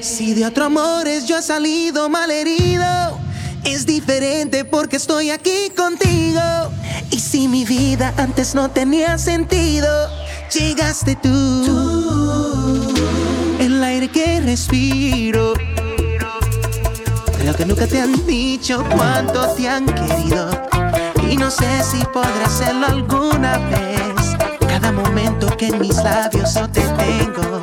Si de otro amores yo he salido mal herido, es diferente porque estoy aquí contigo. Y si mi vida antes no tenía sentido, llegaste tú. El aire que respiro. Creo que nunca te han dicho cuánto te han querido. Y no sé si podré hacerlo alguna vez. Cada momento que en mis labios yo te tengo,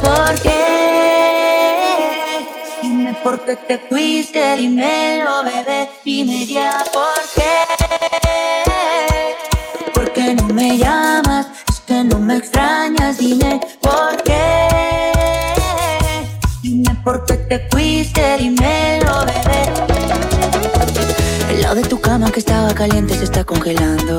por qué. Dime por qué te fuiste, dímelo, bebé. Dime ya por qué. ¿Por qué no me llamas? Es que no me extrañas, dime por qué. Dime por qué te fuiste, dímelo, bebé. El lado de tu cama que estaba caliente se está congelando.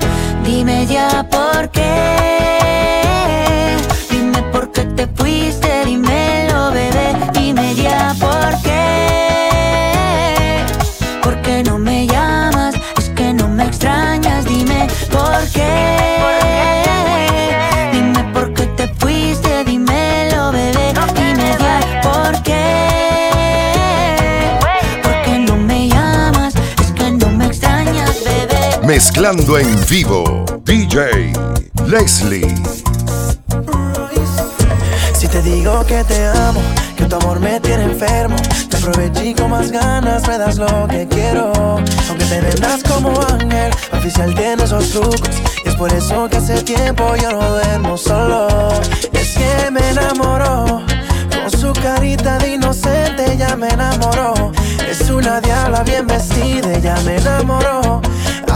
Dime ya por qué. Mezclando en vivo, DJ Leslie. Si te digo que te amo, que tu amor me tiene enfermo, te aproveché con más ganas me das lo que quiero. Aunque te vendas como ángel, oficial tiene esos trucos. Y es por eso que hace tiempo yo no duermo solo. Es que me enamoró, con su carita de inocente ya me enamoró. Es una diabla bien vestida, ya me enamoró.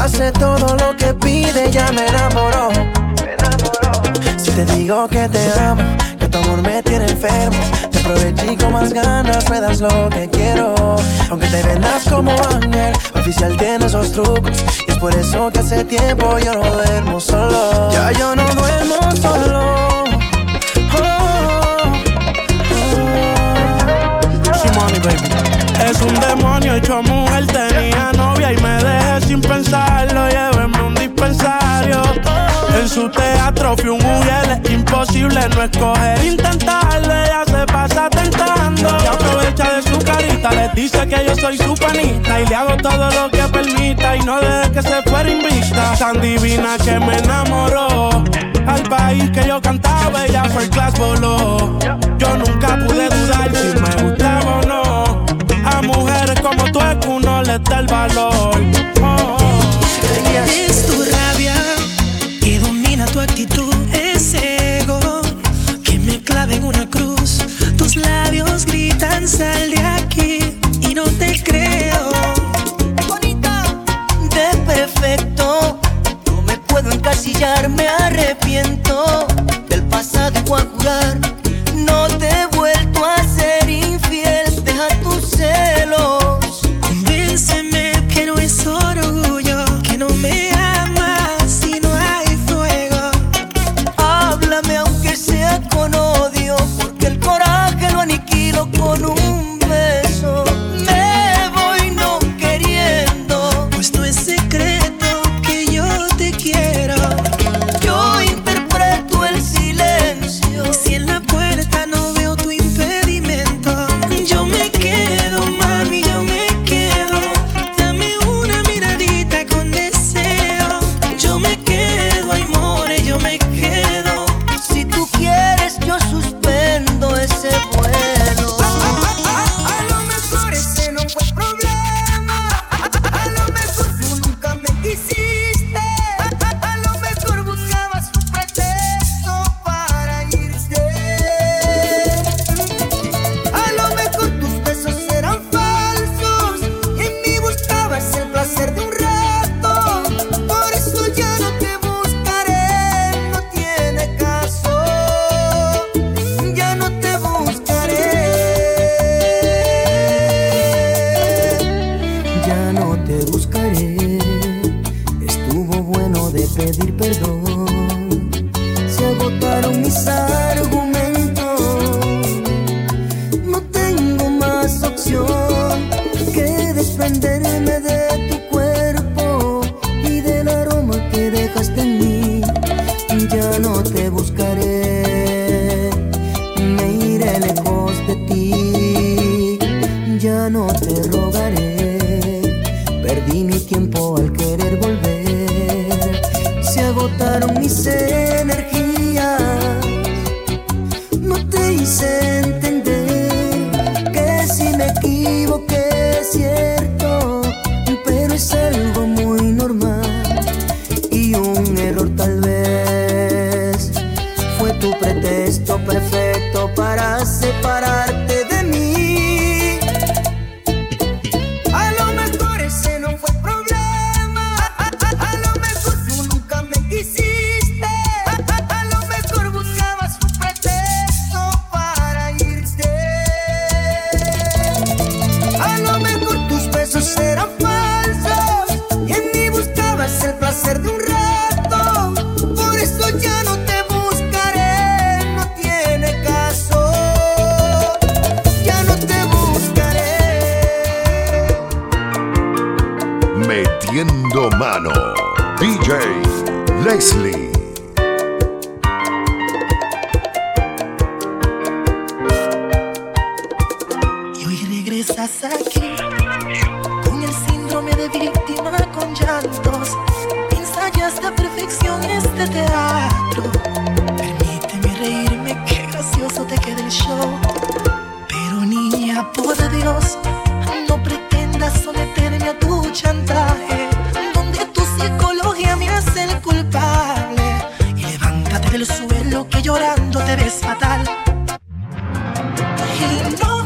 Hace todo lo que pide, ya me enamoró. Me enamoró. Si te digo que te amo, que tu amor me tiene enfermo, te aproveché y con más ganas me das lo que quiero. Aunque te vendas como ángel, oficial tiene esos trucos. Y es por eso que hace tiempo yo no duermo solo. Ya yo no duermo solo. Oh, Es un demonio hecho mujer, tenía y me dejé sin pensarlo. Llévenme un dispensario. En su teatro fui un mujer, es imposible no escoger. Intentarlo, ella se pasa tentando. Y aprovecha de su carita, le dice que yo soy su panita. Y le hago todo lo que permita y no deje que se fuera invicta. Tan divina que me enamoró. Al país que yo cantaba, ella fue el class voló. Yo nunca pude dudar si me gustaba o no. A tú uno les da el valor. Oh. Es tu rabia que domina tu actitud, no te rogaré. Perdí mi tiempo al querer volver. Se agotaron mis energías. DJ Leslie. Y hoy regresas aquí con el síndrome de víctima con llantos. Ensayas a perfección este teatro. Permíteme reírme, qué gracioso te queda el show. Pero niña, por Dios, fatal. Y no,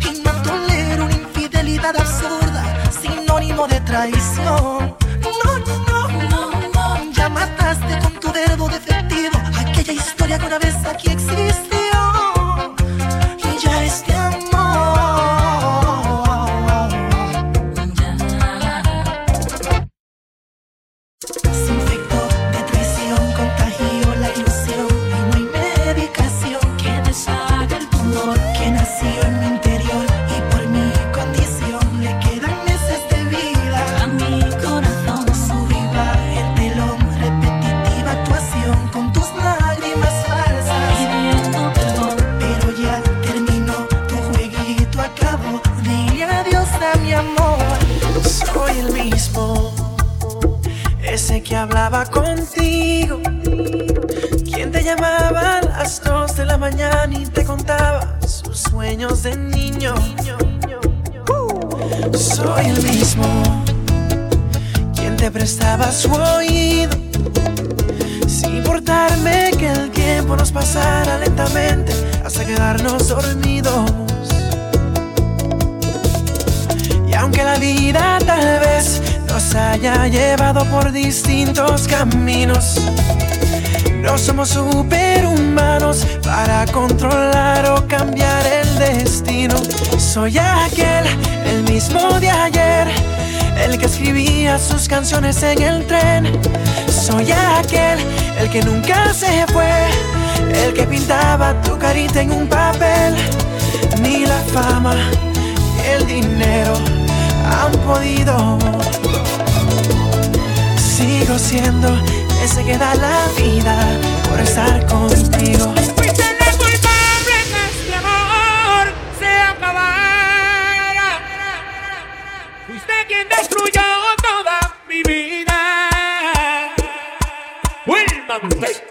y no tolero una infidelidad absurda, sinónimo de traición. No, no, no, no, ya mataste con tu verbo defectivo aquella historia que una vez aquí existió. Mañana y te contaba sus sueños de niño. Soy el mismo, quien te prestaba su oído. Sin importarme que el tiempo nos pasara lentamente hasta quedarnos dormidos. Y aunque la vida tal vez nos haya llevado por distintos caminos, no somos superhumanos para controlar o cambiar el destino. Soy aquel, el mismo de ayer, el que escribía sus canciones en el tren. Soy aquel, el que nunca se fue, el que pintaba tu carita en un papel. Ni la fama ni el dinero han podido. Sigo siendo ese que da la vida por estar contigo. Fuiste la culpable que amor se acabara. Fuiste quien destruyó toda mi vida. Wilman.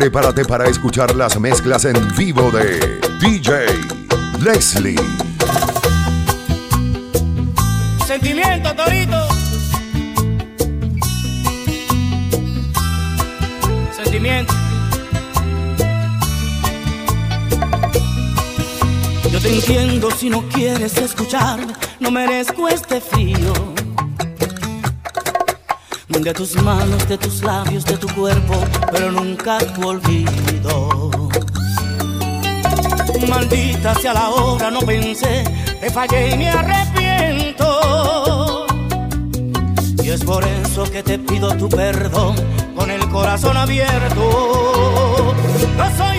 prepárate para escuchar las mezclas en vivo de DJ Leslie. Sentimiento, Torito. Sentimiento. Yo te entiendo si no quieres escucharme, no merezco este frío de tus manos, de tus labios, de tu cuerpo, pero nunca tu olvido. Maldita sea la hora, no pensé, te fallé y me arrepiento. Y es por eso que te pido tu perdón con el corazón abierto. No soy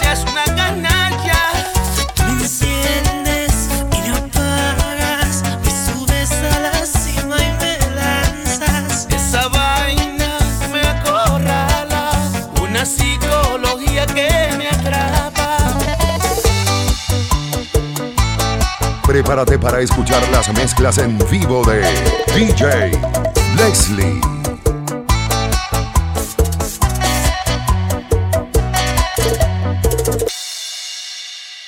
seas una canalla. Me enciendes y me apagas, me subes a la cima y me lanzas. Esa vaina me acorrala, una psicología que me atrapa. Prepárate para escuchar las mezclas en vivo de DJ Leslie.